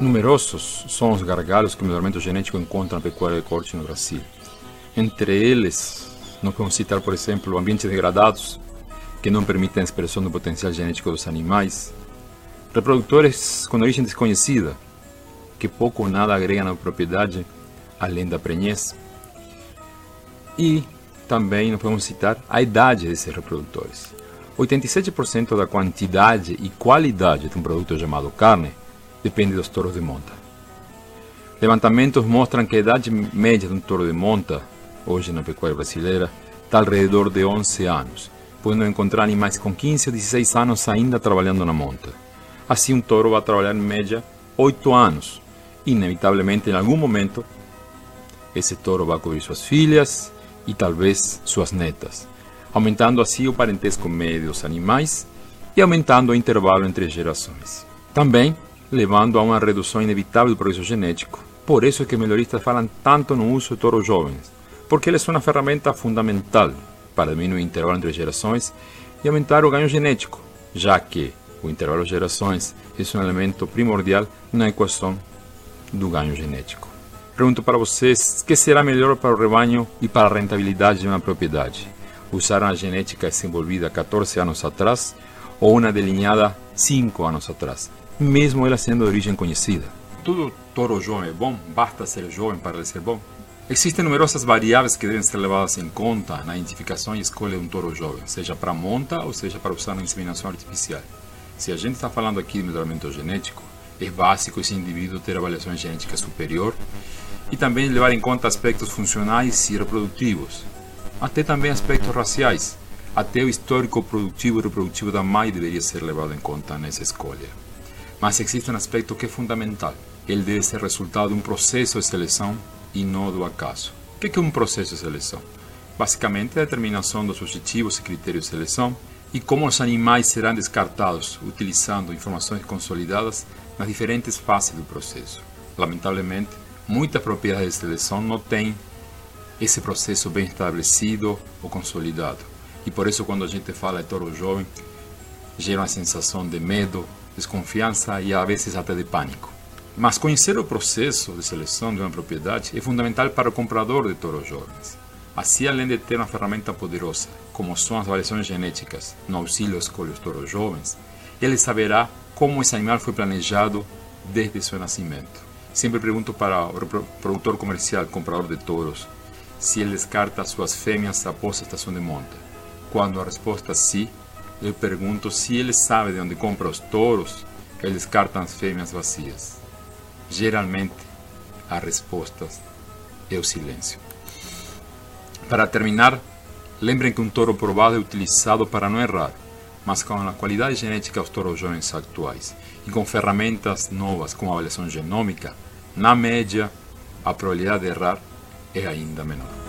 Numerosos são os gargalos que o melhoramento genético encontra na pecuária de corte no Brasil. Entre eles, não podemos citar, por exemplo, ambientes degradados, que não permitem a expressão do potencial genético dos animais, reprodutores com origem desconhecida, que pouco ou nada agregam na propriedade, além da prenhez, e também não podemos citar a idade desses reprodutores. 87% da quantidade e qualidade de um produto chamado carne depende dos touros de monta. Levantamentos mostram que a idade média de um touro de monta, hoje na pecuária brasileira, está ao redor de 11 anos, podendo encontrar animais com 15 ou 16 anos ainda trabalhando na monta. Assim, um touro vai trabalhar em média 8 anos. Inevitavelmente, em algum momento, esse touro vai cobrir suas filhas e talvez suas netas, aumentando assim o parentesco médio dos animais e aumentando o intervalo entre gerações. Também levando a uma redução inevitável do progresso genético. Por isso é que melhoristas falam tanto no uso de touros jovens, porque eles são uma ferramenta fundamental para diminuir o intervalo entre gerações e aumentar o ganho genético, já que o intervalo de gerações é um elemento primordial na equação do ganho genético. Pergunto para vocês, que será melhor para o rebanho e para a rentabilidade de uma propriedade? Usar uma genética desenvolvida 14 anos atrás ou uma delineada 5 anos atrás? Mesmo ela sendo de origem conhecida. Todo touro jovem é bom? Basta ser jovem para ser bom? Existem numerosas variáveis que devem ser levadas em conta na identificação e escolha de um touro jovem, seja para monta ou seja para usar na inseminação artificial. Se a gente está falando aqui de melhoramento genético, é básico esse indivíduo ter avaliação genética superior e também levar em conta aspectos funcionais e reprodutivos, até também aspectos raciais. Até o histórico produtivo e reprodutivo da mãe deveria ser levado em conta nessa escolha. Mas existe um aspecto que é fundamental. Ele deve ser resultado de um processo de seleção e não do acaso. O que é um processo de seleção? Basicamente, a determinação dos objetivos e critérios de seleção e como os animais serão descartados utilizando informações consolidadas nas diferentes fases do processo. Lamentavelmente, muitas propriedades de seleção não têm esse processo bem estabelecido ou consolidado. E por isso, quando a gente fala de touro jovem, gera uma sensação de medo, desconfiança e às vezes até de pânico. Mas conhecer o processo de seleção de uma propriedade é fundamental para o comprador de touros jovens. Assim, além de ter uma ferramenta poderosa, como são as variações genéticas no auxílio escolhe os touros jovens, ele saberá como esse animal foi planejado desde seu nascimento. Sempre pergunto para o produtor comercial, comprador de touros, se ele descarta suas fêmeas após a estação de monta. Quando a resposta é sim, eu pergunto se ele sabe de onde compra os touros que eles cartam as fêmeas vazias. Geralmente, a resposta é o silêncio. Para terminar, lembrem que um touro provado é utilizado para não errar, mas com a qualidade genética dos touros jovens atuais e com ferramentas novas como a avaliação genômica, na média, a probabilidade de errar é ainda menor.